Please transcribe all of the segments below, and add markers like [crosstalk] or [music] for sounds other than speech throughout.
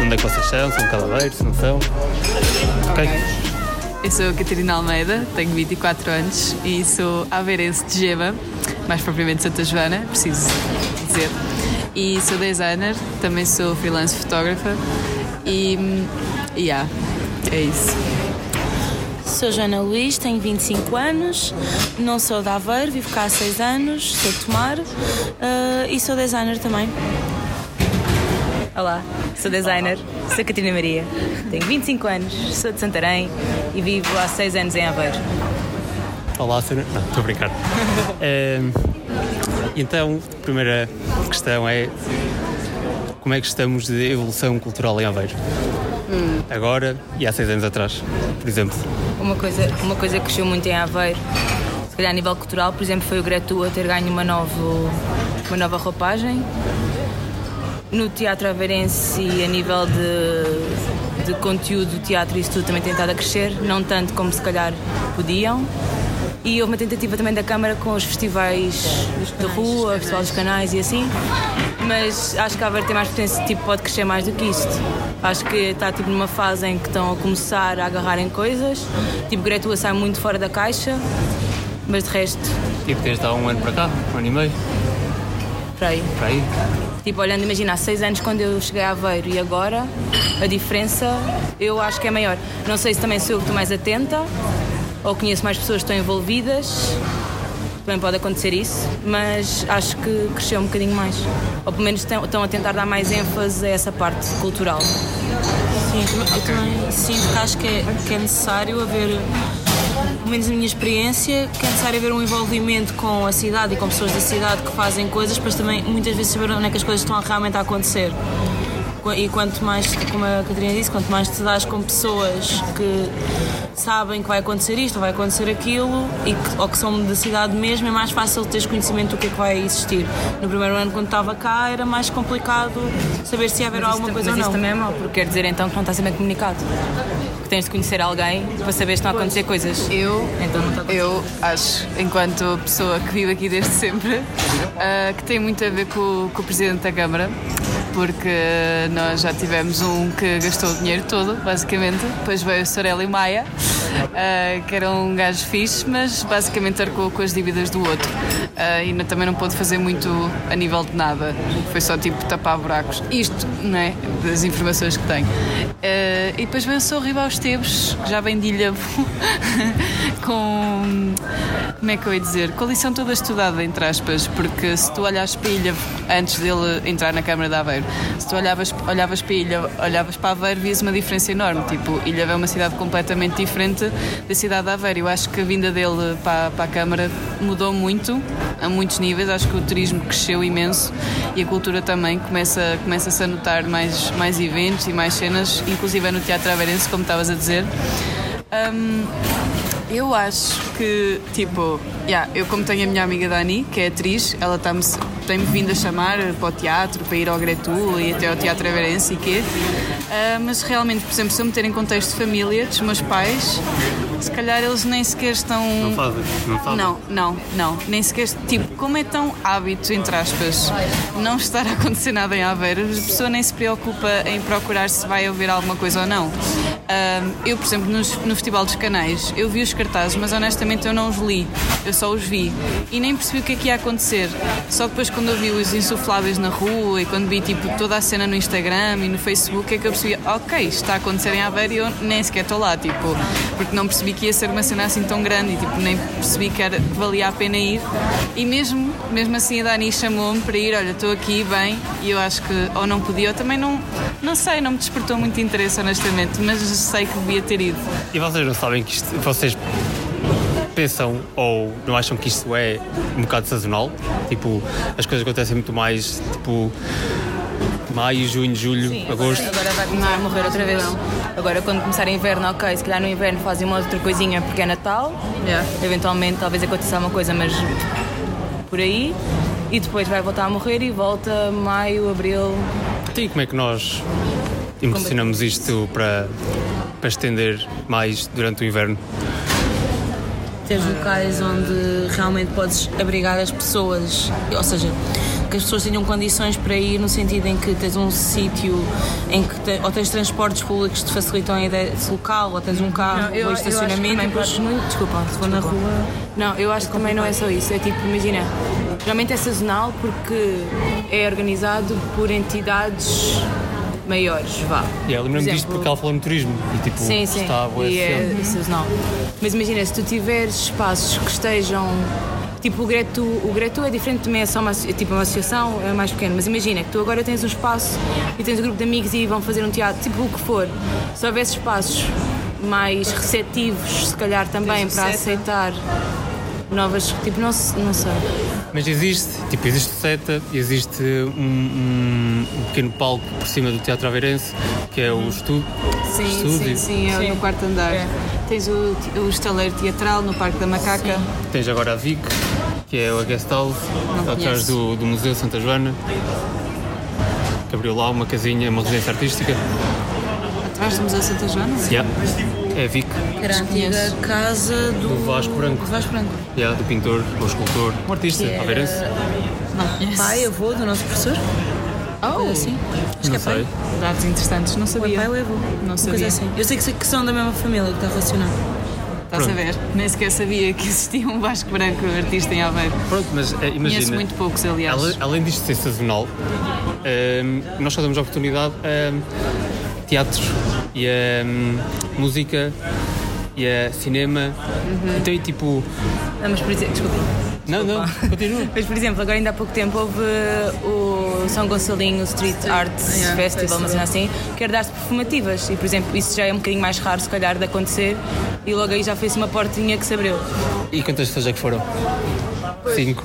Onde é que vocês são? São caladeiros? Não são? Ok. Eu sou a Catarina Almeida, tenho 24 anos e sou aveirense de Gema, mais propriamente Santa Joana, preciso dizer. E sou designer, também sou freelance fotógrafa e. e yeah, é isso. Sou Joana Luís, tenho 25 anos, não sou de Aveiro, vivo cá há 6 anos, sou de Tomar eh, e sou designer também. Olá, sou designer, sou Catarina Maria, tenho 25 anos, sou de Santarém e vivo há 6 anos em Aveiro. Olá, Sena. Não, estou a brincar. [laughs] Ehm, então, a primeira questão é como é que estamos de evolução cultural em Aveiro? Agora e há seis anos atrás, por exemplo. Uma coisa, uma coisa que cresceu muito em Aveiro, se calhar a nível cultural, por exemplo, foi o Gretua ter ganho uma nova, uma nova roupagem. No teatro aveirense e a nível de, de conteúdo do teatro isso tudo também tem estado a crescer, não tanto como se calhar podiam. E houve uma tentativa também da Câmara com os festivais de rua, o Festival dos Canais e assim. Mas acho que a Aveiro tem mais potência, tipo, pode crescer mais do que isto. Acho que está tipo, numa fase em que estão a começar a agarrar em coisas. Tipo, Gretua sai muito fora da caixa, mas de resto, Tipo, desde há um ano para cá, um ano e meio, para aí. para aí. Tipo, olhando, imagina, há seis anos quando eu cheguei a Aveiro e agora, a diferença eu acho que é maior. Não sei se também sou eu que estou mais atenta ou conheço mais pessoas que estão envolvidas. Também pode acontecer isso, mas acho que cresceu um bocadinho mais. Ou pelo menos estão, a tentar dar mais ênfase a essa parte cultural. Sim, eu também- eu também sinto que acho que é, que é necessário haver, pelo menos na minha experiência, que é necessário haver um envolvimento com a cidade e com pessoas da cidade que fazem coisas, mas também muitas vezes saber onde é que as coisas estão realmente a acontecer. E quanto mais, como a Catarina disse, quanto mais te dás com pessoas que sabem que vai acontecer isto ou vai acontecer aquilo e que, ou que são da cidade mesmo, é mais fácil teres conhecimento do que é que vai existir. No primeiro ano, quando estava cá, era mais complicado saber se ia haver Mas alguma isso, coisa mas ou isso não. também é mau, porque quer dizer então que não está bem comunicado. Que tens de conhecer alguém para saber se estão a acontecer coisas. Eu, Então não está eu acho, enquanto pessoa que vive aqui desde sempre, ah, que tem muito a ver com, com o Presidente da Câmara, porque nós já tivemos um que gastou o dinheiro todo, basicamente. Depois veio o Sorelli Maia, ah, que era um gajo fixe, mas basicamente arcou com as dívidas do outro. Ah, e também não pôde fazer muito a nível de nada. Foi só tipo tapar buracos. Isto, não é? Das informações que tenho. Ah, e depois veio o. Rival Esteves, que já vem de Ilha [laughs] com. Como é que eu ia dizer? Com a lição toda estudada, entre aspas, porque se tu olhas para a ilha antes dele entrar na Câmara de Aveiro, se tu olhavas, olhavas para a ilha, olhavas para Aveiro, vias uma diferença enorme. Tipo, Ilha é uma cidade completamente diferente da cidade de Aveiro. Eu acho que a vinda dele para, para a Câmara mudou muito, a muitos níveis. Acho que o turismo cresceu imenso e a cultura também começa, começa-se a notar mais, mais eventos e mais cenas, inclusive no Teatro Aveirense, como estavas a dizer. Hum, eu acho que, tipo, yeah, eu como tenho a minha amiga Dani, que é atriz, ela tá-me- tem-me vindo a chamar para o teatro, para ir ao Gretu e até ao Teatro Averense e quê. Ah, mas realmente, por exemplo, se eu meter em contexto de família, dos meus pais, se calhar eles nem sequer estão... Não fazem, não fazem. Não, não, não. Nem sequer. Tipo, como é tão hábito, entre aspas, não estar a acontecer nada em Aveiro, a pessoa nem se preocupa em procurar se vai haver alguma coisa ou não. Ahm, eu, por exemplo, nos- no, Festival dos Canais, eu vi os cartazes, mas honestamente eu não os li. Eu só os vi. E nem percebi o que é que ia acontecer. Só depois, quando eu vi os insufláveis na rua e quando vi tipo, toda a cena no Instagram e no Facebook, é que eu percebi, ok, está a acontecer em Aveiro e eu nem sequer estou lá, tipo, porque não percebi que ia ser uma cena assim tão grande e tipo, nem percebi que, era, que valia a pena ir. E mesmo, mesmo assim a Dani chamou-me para ir, olha, estou aqui bem, e eu acho que ou não podia, ou também não, não sei, não me despertou muito interesse, honestamente, mas sei que devia ter ido. E vocês não sabem que isto. Vocês pensam ou não acham que isto é um bocado sazonal? Tipo, as coisas acontecem muito mais, tipo, maio, junho, julho, agosto. Agora vai começar a morrer outra vez. Agora, quando começar inverno, ok, se calhar no inverno fazem uma outra coisinha porque é Natal. Eventualmente, talvez aconteça alguma coisa, mas por aí. E depois vai voltar a morrer e volta maio, abril. E como é que nós impulsionamos isto para, para estender mais durante o inverno. Tens locais onde realmente podes abrigar as pessoas, ou seja, que as pessoas tenham condições para ir no sentido em que tens um sítio em que te, ou tens transportes públicos que te facilitam a ideia desse local, ou tens um carro, ou estacionamento. também podes muito, desculpa, se for na rua. Não, eu acho que também não é só isso. É tipo, imagina, geralmente é sazonal porque é organizado por entidades maiores, vá. E yeah, lembro-me Por disto porque ela falou no turismo e tipo, Sim, sim. está a boa e sempre. é sazonal. Mas imagina, se tu tiveres espaços que estejam. Tipo, o Gretu, o Gretu é diferente, também é só uma, é tipo uma associação, é mais pequeno. Mas imagina que tu agora tens um espaço e tens um grupo de amigos e vão fazer um teatro, tipo o que for. Se houvesse espaços mais receptivos, se calhar também para Seta. aceitar novas. Tipo, não, se- não sei. Mas existe, tipo, existe o seta, existe um, um- um pequeno palco por cima do Teatro Aveirense, que é o estudo. Sim, Estúdio. sim, sim, é Sim. no quarto andar. É. Tens o, o estaleiro teatral no Parque da Macaca. Tens agora a Vic, que é a guest house, atrás do, do Museu Santa Joana, que abriu lá uma casinha, uma residência artística. Atrás do Museu Santa Joana. Yeah. É a Vic, Era a antiga casa do, Do Vasco Branco. do Vasco Branco. yeah, do pintor, ou escultor, um artista, Que era-. Não conheço. Pai, avô do nosso professor. Oh, Coisa assim. Acho que é pai. dados interessantes. Não é sabia. pai ou é avô. Não Uma sabia. Coisa assim. Eu sei que, que são da mesma família, que está relacionado. Estás a ver? Nem sequer sabia que existia um Vasco Branco artista em Aveiro. Pronto, mas eh, imagina. Conheço muito poucos, aliás. Ale- Além disto ser sazonal, ehm, nós só damos oportunidade a teatros e a hum, música e a cinema. Uhum. Então, e tipo. Não, mas por exemplo, desculpa. Não, não, continua. Mas, por exemplo, agora ainda há pouco tempo houve o São Gonçalinho Street Arts Yeah, Festival, cena assim, que era de artes performativas. E, por exemplo, isso já é um bocadinho mais raro, se calhar, de acontecer. E logo aí já fez uma portinha que se abriu. E quantas pessoas é que foram? Cinco.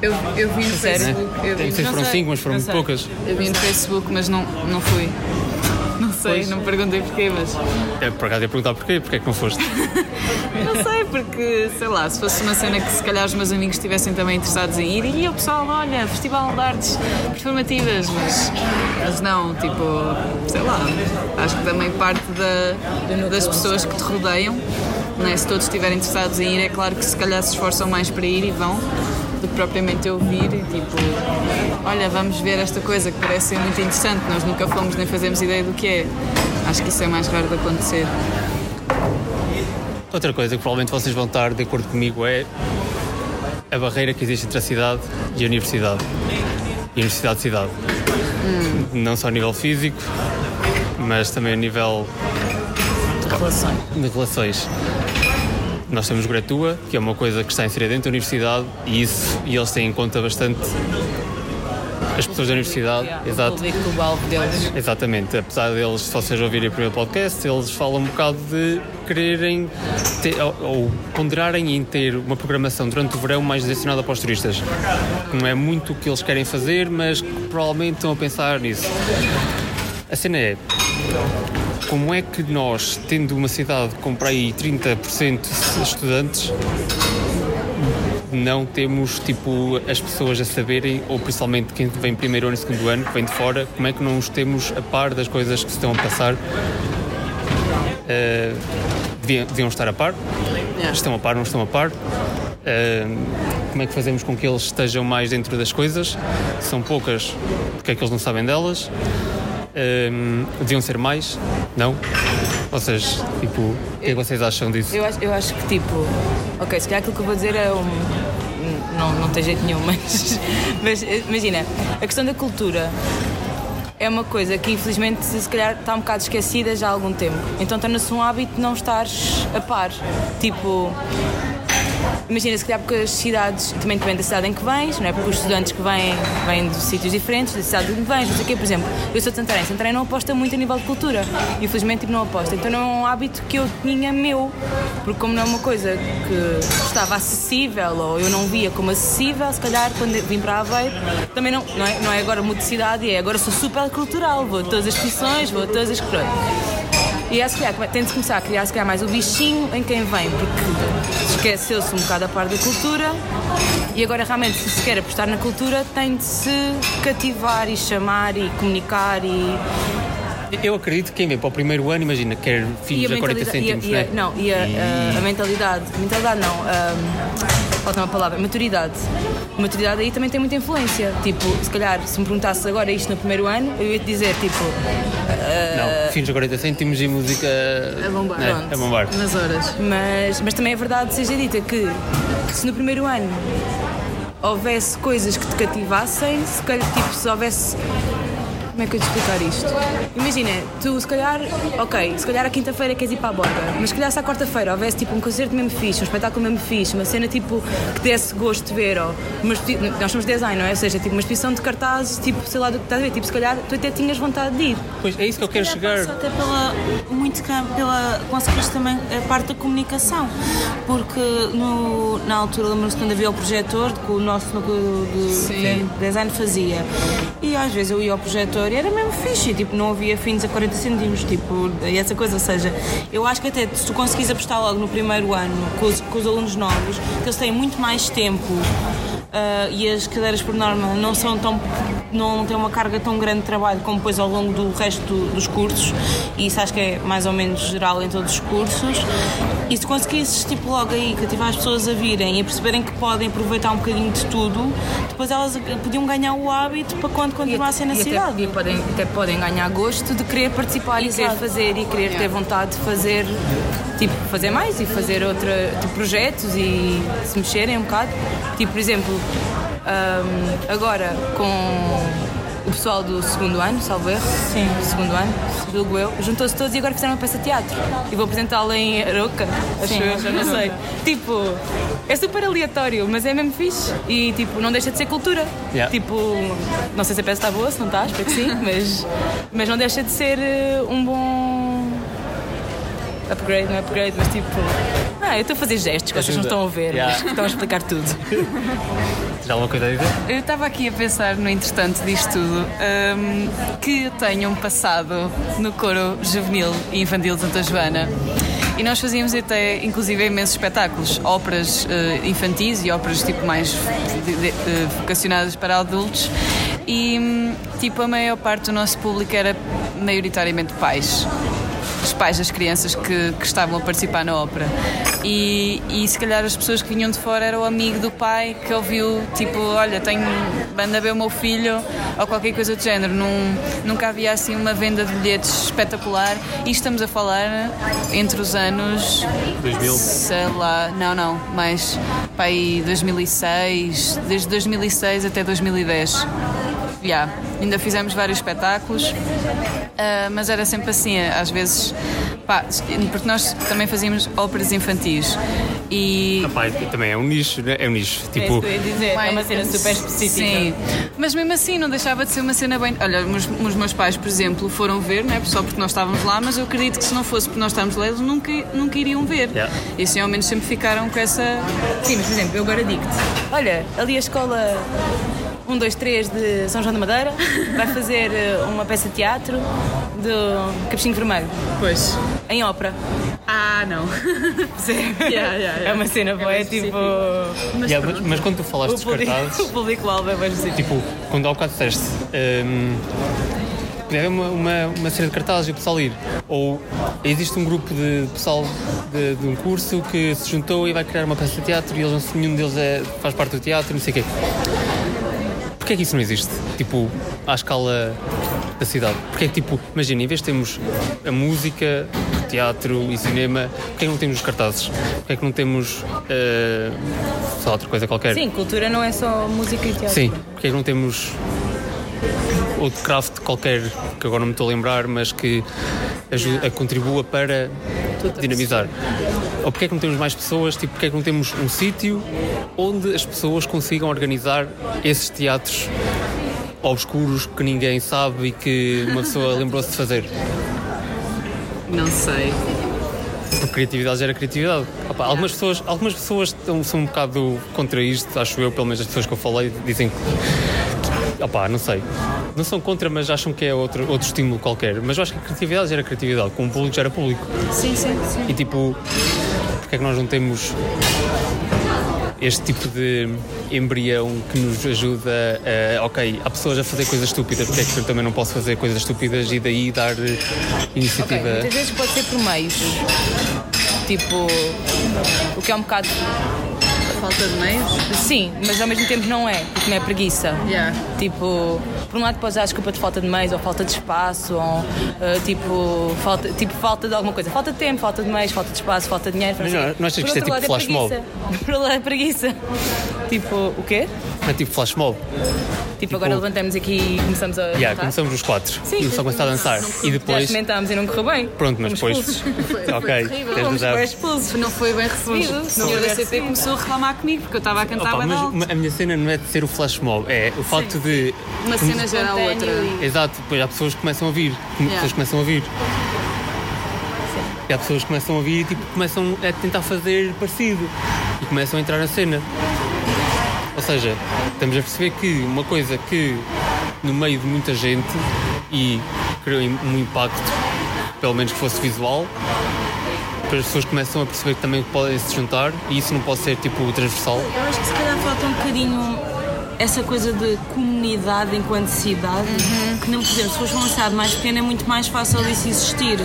Eu, eu vi no Sério? Facebook. Eu Não vi, sei se foram sei, cinco, mas foram poucas. eu vi no Facebook, mas não, não fui. Não sei, não perguntei porquê, mas. É, por acaso ia perguntar porquê, porque é que não foste? [laughs] Não sei, porque, sei lá, se fosse uma cena que se calhar os meus amigos estivessem também interessados em ir, e o pessoal, olha, Festival de Artes Performativas, mas, mas não, tipo, sei lá, acho que também parte da, das pessoas que te rodeiam, né? se todos estiverem interessados em ir, é claro que se calhar se esforçam mais para ir e vão, do que propriamente eu vir e tipo, olha, vamos ver esta coisa que parece ser muito interessante, nós nunca fomos nem fazemos ideia do que é. Acho que isso é mais raro de acontecer. Outra coisa que provavelmente vocês vão estar de acordo comigo é a barreira que existe entre a cidade e a universidade. E a universidade-cidade. Não só a nível físico, mas também a nível Relações. de relações. Nós temos Gratua, que é uma coisa que está inserida dentro da universidade e isso e eles têm em conta bastante as pessoas da universidade. Exato. público, o alvo deles. Exatamente, apesar deles, se vocês ouvirem o primeiro podcast, eles falam um bocado de quererem ter, ou, ou ponderarem em ter uma programação durante o verão mais direcionada para os turistas. Não é muito o que eles querem fazer, mas provavelmente estão a pensar nisso. A cena é. Como é que nós, tendo uma cidade com para aí 30% de estudantes, não temos tipo as pessoas a saberem, ou principalmente quem vem primeiro ano e segundo ano, que vem de fora, como é que não os temos a par das coisas que se estão a passar? Uh, deviam, deviam estar a par, estão a par, não estão a par. Uh, como é que fazemos com que eles estejam mais dentro das coisas? São poucas, porque é que eles não sabem delas? Uh, deviam ser mais? Não? Vocês, tipo, o que é que vocês acham disso? Eu acho, eu acho que, tipo, ok, se calhar aquilo que eu vou dizer é um. Não, não tem jeito nenhum, [laughs] mas, mas imagina, a questão da cultura é uma coisa que infelizmente se calhar está um bocado esquecida já há algum tempo. Então torna-se um hábito não estares a par. Tipo, imagina se calhar porque as cidades, também depende da cidade em que vens, não é? Porque os estudantes que vêm, vêm de sítios diferentes, da cidade onde vens, não sei o quê. Por exemplo, eu sou de Santarém, Santarém não aposta muito a nível de cultura. Infelizmente tipo, não aposta. Então não é um hábito que eu tinha meu. Porque como não é uma coisa que estava acessível ou eu não via como acessível, se calhar quando vim para Aveiro, também não, não, é, não é agora de cidade, é agora sou super cultural, vou a todas as exposições, vou a todas as coisas. E é, tem de começar a criar se calhar mais o bichinho em quem vem, porque esqueceu-se um bocado a parte da cultura e agora realmente se se quer apostar na cultura tem de se cativar e chamar e comunicar e Eu acredito que quem vem para o primeiro ano, imagina, quer filhos a 40 cêntimos, e a- né? Não, e a, a- a mentalidade. Mentalidade não. Um, falta uma palavra. Maturidade. Maturidade aí também tem muita influência. Tipo, se calhar, se me perguntasse agora isto no primeiro ano, eu ia te dizer, tipo. Não, filhos a 40 cêntimos e música. A bombar. né? Pronto. A bombar. Nas horas. Mas, mas também é verdade, seja dita, que se no primeiro ano houvesse coisas que te cativassem, se calhar, tipo, se houvesse. Como é que eu te explicar isto? Imagina, tu se calhar, ok, se calhar a quinta-feira queres ir para a borda, mas se calhar se à quarta-feira houvesse tipo um concerto mesmo fixe, um espetáculo mesmo fixe, uma cena tipo que desse gosto de ver, ou uma nós somos design, não é? Ou seja, tipo uma exposição de cartazes, tipo, sei lá do que estás a ver, tipo, se calhar tu até tinhas vontade de ir. Pois é isso que eu quero chegar. até pela, muito pela, conseguiste também a parte da comunicação, porque no, na altura lembro-me quando havia o projetor que o nosso núcleo de, de design fazia e às vezes eu ia ao projetor era mesmo fixe, tipo, não havia fins a 40 centímetros, tipo, e essa coisa, ou seja, eu acho que até se tu conseguires apostar logo no primeiro ano com os, com os alunos novos, que eles têm muito mais tempo ah, e as cadeiras por norma não são tão não têm uma carga tão grande de trabalho como depois ao longo do resto do- dos cursos e isso acho que é mais ou menos geral em todos os cursos e se conseguisses tipo logo aí cativar as pessoas a virem e a perceberem que podem aproveitar um bocadinho de tudo depois elas podiam ganhar o hábito para quando continuassem na e cidade Até, e podem, até podem ganhar gosto de querer participar e querer Exato. fazer e querer ter vontade de fazer, tipo, fazer mais e fazer outra, tipo, projetos e se mexerem um bocado. Tipo, por exemplo, hum, agora com o pessoal do segundo ano, salvo erro, Sim. do segundo ano, julgo eu, juntou-se todos e agora fizeram uma peça de teatro. E vou apresentá-la em Aroca, acho Sim, eu, já não sei. tipo, é super aleatório, mas é mesmo fixe. E tipo, não deixa de ser cultura. Yeah. Tipo, não sei se a peça está boa, se não está, espero que sim, [laughs] mas, mas não deixa de ser eh, um bom upgrade, não é upgrade, mas tipo. Ah, eu estou a fazer gestos que vocês não estão a ver, Yeah. mas estão a explicar tudo. [laughs] Tens alguma coisa a dizer? Eu estava aqui a pensar, no entretanto disto tudo, hum, que eu tenho um passado no coro juvenil e infantil de Santa Joana. E nós fazíamos até, inclusive, imensos espetáculos, óperas eh, infantis e óperas tipo mais de- de- eh, vocacionadas para adultos. E, hum, tipo, a maior parte do nosso público era maioritariamente pais os pais das crianças que, que estavam a participar na ópera. E, e se calhar as pessoas que vinham de fora era o amigo do pai que ouviu, tipo, olha, tenho banda ver o meu filho ou qualquer coisa do género. Num, nunca havia assim uma venda de bilhetes espetacular. E estamos a falar entre os anos. 2000. Sei lá, não, não, mais para aí 2006, desde 2006 até 2010. Já, ainda fizemos vários espetáculos, ah, mas era sempre assim, às vezes, pá, porque nós também fazíamos óperas infantis e Pá, também é um nicho, né? É um nicho. é isso Tipo, que eu ia dizer, é uma cena super específica Sim, mas mesmo assim não deixava de ser uma cena bem. Olha, os, os meus pais, por exemplo, foram ver, não é? só porque nós estávamos lá, mas eu acredito que se não fosse porque nós estávamos lá, eles nunca, nunca iriam ver. Yeah. E assim ao menos sempre ficaram com essa. Sim, mas por exemplo, eu agora digo-te: olha, ali a escola 1, 2, 3 de São João da Madeira vai fazer eh, uma peça de teatro do Capuchinho Vermelho, Pois. em ópera. Ah, não. [laughs] Yeah, yeah, yeah. É uma cena boa, é tipo. yeah, mas, mas quando tu falaste O dos público, cartazes, [laughs] o público-alvo é mais específico. tipo, quando há bocado disseste, hum, podia haver uma, uma, uma série de cartazes e o pessoal ir. Ou existe um grupo de pessoal de, de um curso que se juntou e vai criar uma peça de teatro e eles, nenhum deles é, faz parte do teatro, não sei o quê. Porquê é que isso não existe? Tipo, à escala da cidade. Porque é que, tipo, imagina, em vez de termos a música, teatro e cinema, porquê é que não temos os cartazes? Porquê é que não temos, eh, sei lá, outra coisa qualquer? Sim, cultura não é só música e teatro. Sim, porque é que não temos outro craft qualquer, que agora não me estou a lembrar, mas que ajuda, contribua para dinamizar? Ou porque é que não temos mais pessoas, tipo, porque é que não temos um sítio onde as pessoas consigam organizar esses teatros obscuros que ninguém sabe e que uma pessoa [laughs] lembrou-se de fazer? Não sei. Porque criatividade gera criatividade. Opa, algumas pessoas, algumas pessoas são um bocado contra isto, acho eu, pelo menos as pessoas que eu falei, dizem que. Opá, não sei. Não são contra, mas acham que é outro, outro estímulo qualquer. Mas eu acho que a criatividade gera criatividade, como o público gera público. Sim, sim, sim. E tipo, porque é que nós não temos este tipo de embrião que nos ajuda a, ok, há pessoas a fazer coisas estúpidas, porque é que eu também não posso fazer coisas estúpidas e daí dar eh, iniciativa. Ok, muitas vezes pode ser por meios. Tipo, o que é um bocado. Falta de meios? Sim, mas ao mesmo tempo não é, porque não é preguiça. Yeah. Tipo, por um lado podes dar desculpa de falta de meios ou falta de espaço, ou eh, tipo, falta, tipo, falta de alguma coisa. Falta de tempo, falta de meios, falta de espaço, falta de dinheiro. Mas não- não achas que isto é tipo lado, flash mob? preguiça. [laughs] Por outro lado é preguiça. Tipo, o quê? É tipo flash mob. Tipo, agora levantamos aqui e começamos a. Yeah, cantar? começamos os quatro Sim, e só começar a dançar. E depois. experimentámos e não correu bem. Pronto, mas depois. ok, terrível. tens de Fomos dar. expulsos. Não foi bem recebido. O senhor da CP começou a reclamar comigo porque eu estava a cantar Opa, bem mas a minha cena não é de ser o flash mob, é o facto de. Uma cena gera a outra. Exato, depois há pessoas que começam a. Yeah. Pessoas começam a ouvir. E há pessoas que começam a ouvir e tipo, começam a tentar fazer parecido. E começam a entrar na cena. Ou seja, estamos a perceber que uma coisa que no meio de muita gente e criou um impacto, pelo menos que fosse visual, as pessoas começam a perceber que também podem se juntar e isso não pode ser tipo transversal. Eu acho que se calhar falta um bocadinho essa coisa de comunidade enquanto cidade, que não, por exemplo, se fores uma cidade mais pequena é muito mais fácil disso existir.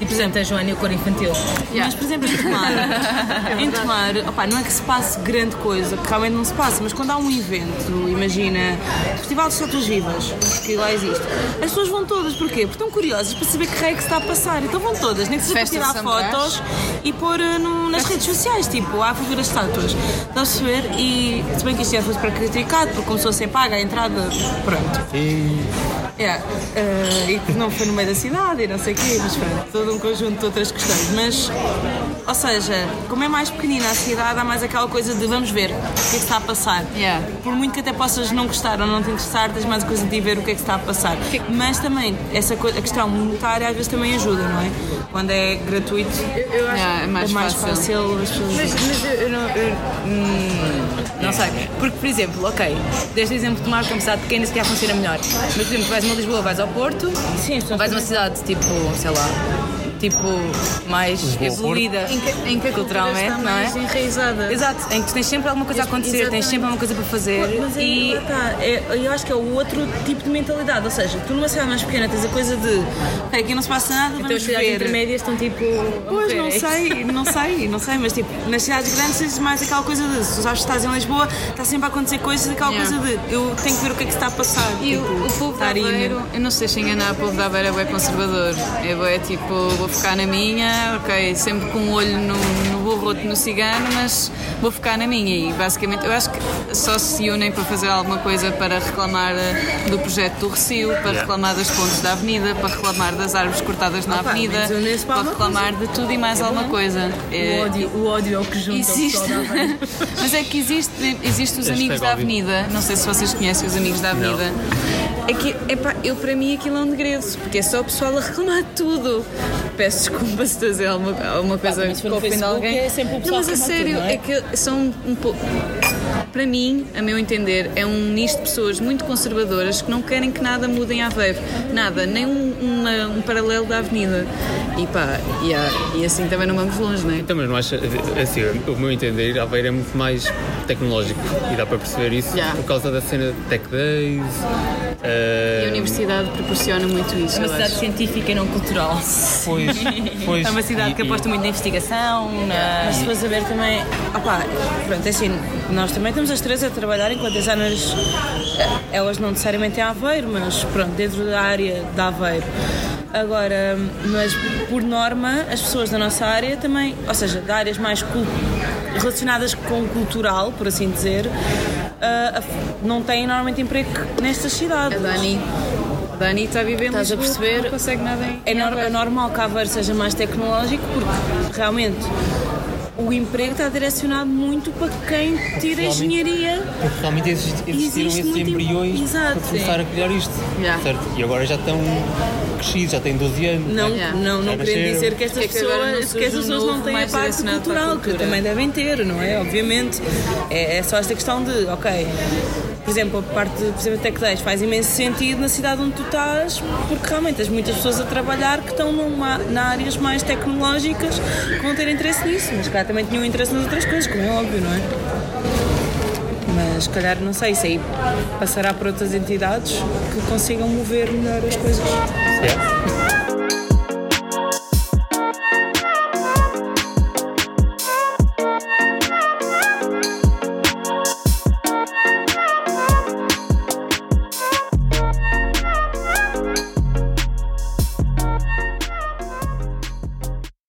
E, por exemplo, a Joana e o cor infantil. Mas, por exemplo, em Tomar, [laughs] em Tomar opá, não é que se passe grande coisa, que realmente não se passa, mas quando há um evento, imagina, Festival de Estátuas Vivas, que lá existe, as pessoas vão todas, porquê? Porque estão curiosas para saber que raio é que se está a passar, então vão todas, nem que seja para tirar fotos e pôr eh, no- nas redes sociais, tipo, há futuras estátuas. Estás a perceber? E se bem que isto já fosse para criticado, porque começou a ser paga a entrada, pronto. E Yeah. eh, e não foi no meio da cidade e não sei o quê, mas pronto, todo um conjunto de outras questões. Mas, ou seja, como é mais pequenina a cidade, há mais aquela coisa de vamos ver o que é que está a passar. Yeah. Por muito que até possas não gostar ou não te interessar, tens mais a coisa de ir ver o que é que está a passar. Mas também, essa a questão monetária às vezes também ajuda, não é? Quando é gratuito, Yeah, é mais, é mais fácil. fácil as pessoas. Mas, mas eu, eu não. eu, hum, não sei. Porque, por exemplo, ok, deste exemplo de Marco, uma cidade pequena, se calhar funciona melhor. Mas, por exemplo, vais a Lisboa, vais ao Porto, Sim, vais a uma cidade tipo, sei lá, tipo, mais evoluída Em que, em que culturalmente, está não é? enraizada. Exato, em que tens sempre alguma coisa a acontecer, tens sempre alguma coisa para fazer Mas é, e. tá, é, eu acho que é o outro tipo de mentalidade, ou seja, tu numa cidade mais pequena tens a coisa de ok, aqui não se passa nada, Então vamos as cidades intermédias estão tipo. Pois, não é sei, não sei, não sei, mas tipo, nas cidades grandes tens mais aquela coisa de, se tu sabes que estás em Lisboa, está sempre a acontecer coisas, aquela Yeah. coisa de, eu tenho que ver o que é que está a passar. E o, tipo, o povo estar aí no- Aveiro, eu não sei se enganar, o povo de Aveiro é bem conservador. É bem tipo, vou ficar na minha, ok, sempre com um olho no, no burro, outro no cigano, mas vou ficar na minha. E basicamente, eu acho que só se unem para fazer alguma coisa para reclamar eh, do projeto do Recio, para reclamar das pontes da avenida, para reclamar das árvores cortadas na Opa, avenida, para reclamar de tudo e mais alguma coisa. É- O ódio, o ódio é o que junta Existe. o pessoal da Aveiro. Mas é que existe, existe os amigos da. Avenida. Não sei se vocês conhecem os amigos da Avenida. É que, epá, eu para mim aquilo é um degredo, porque é só o pessoal a reclamar de tudo. Peço desculpa se dizer alguma, alguma coisa for que Facebook alguém. é sempre o pessoal não, mas a sério, tudo, é? é que são um pouco. Para mim, a meu entender, é um nicho de pessoas muito conservadoras que não querem que nada mude em Aveiro. Nada, nem um, uma- um paralelo da avenida. E pá, e, há- e assim também não vamos longe, não é? Então, mas não acha, assim, o meu entender, Aveiro é muito mais tecnológico e dá para perceber isso Já. por causa da cena de Tech Days. E eh, a universidade proporciona muito isso. É uma cidade acho. científica e não cultural. Pois, pois, É uma cidade e- que e- aposta muito na investigação, na. Mas se fores a ver também, opá, pronto, é assim, nós também estamos as três a trabalhar enquanto designers, eh, elas não necessariamente em Aveiro, mas pronto, dentro da área de Aveiro. Agora, mas por norma, as pessoas da nossa área também, ou seja, de áreas mais relacionadas com o cultural, por assim dizer, a- não têm normalmente emprego nestas cidades. A Dani. Dani está a viver Estás a perceber? Não consegue nada em. É, nor- é normal que Aveiro seja mais tecnológico porque realmente o emprego está direcionado muito para quem tira engenharia. Porque realmente exist- existiram Existe esses embriões Exato, para começar a criar isto. Yeah. Certo? E agora já estão crescidos, já têm 12 anos. Não, Yeah. não, não querendo dizer que estas Que é que agora não pessoas, que estas um pessoas não têm a parte a cultural, que cultura. também devem ter, não é? Obviamente. É, é só esta questão de, ok, por exemplo, a parte de, por exemplo, Tech Days faz imenso sentido na cidade onde tu estás, porque realmente tens muitas pessoas a trabalhar que estão numa, na áreas mais tecnológicas que vão ter interesse nisso, mas calhar também tinham interesse nas outras coisas, como é óbvio, não é? Mas se calhar, não sei, isso aí passará para outras entidades que consigam mover melhor as coisas. Yeah.